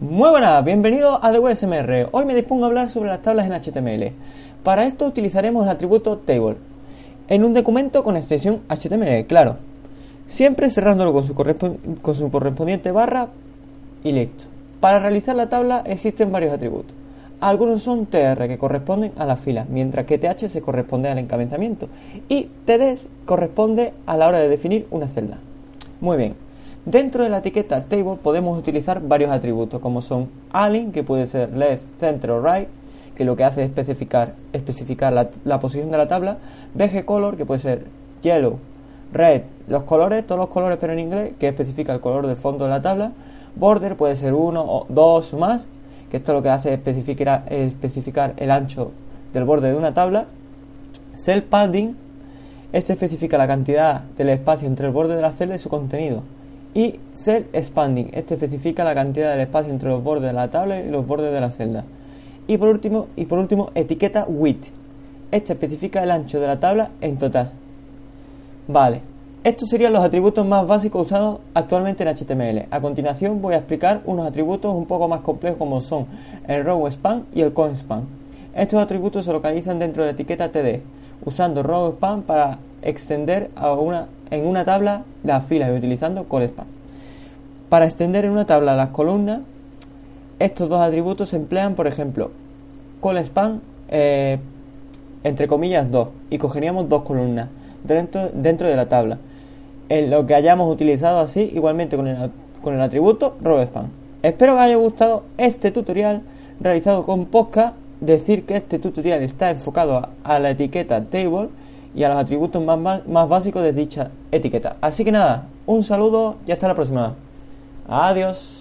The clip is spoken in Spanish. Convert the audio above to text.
Muy buenas, bienvenido a DWSMR. Hoy me dispongo a hablar sobre las tablas en HTML. Para esto utilizaremos el atributo table en un documento con extensión HTML, claro. Siempre cerrándolo con su, con su correspondiente barra y listo. Para realizar la tabla existen varios atributos. Algunos son TR que corresponden a la fila, mientras que TH se corresponde al encabezamiento y TD corresponde a la hora de definir una celda. Muy bien, Dentro de la etiqueta table podemos utilizar varios atributos como son align, que puede ser left, center o right, que lo que hace es especificar, especificar la, posición de la tabla, bg color, que puede ser yellow, red, los colores, todos los colores pero en inglés, que especifica el color del fondo de la tabla, border puede ser uno o dos o más, que esto lo que hace es especificar, especificar el ancho del borde de una tabla, cell padding, este especifica la cantidad del espacio entre el borde de la celda y su contenido y cell expanding. Este especifica la cantidad del espacio entre los bordes de la tabla y los bordes de la celda. Y por último, y por último etiqueta width. Este especifica el ancho de la tabla en total. Vale, estos serían los atributos más básicos usados actualmente en HTML. A continuación voy a explicar unos atributos un poco más complejos como son el row span y el con span. Estos atributos se localizan dentro de la etiqueta TD, usando row span para extender a una en una tabla las filas utilizando span. Para extender en una tabla las columnas, estos dos atributos se emplean, por ejemplo, callSpan eh, entre comillas 2 y cogeríamos dos columnas dentro, dentro de la tabla. En lo que hayamos utilizado así, igualmente con el, con el atributo rowspan. Espero que haya gustado este tutorial realizado con Posca. Decir que este tutorial está enfocado a la etiqueta table y a los atributos más, más básicos de dicha etiqueta. Así que nada, un saludo y hasta la próxima. Adiós.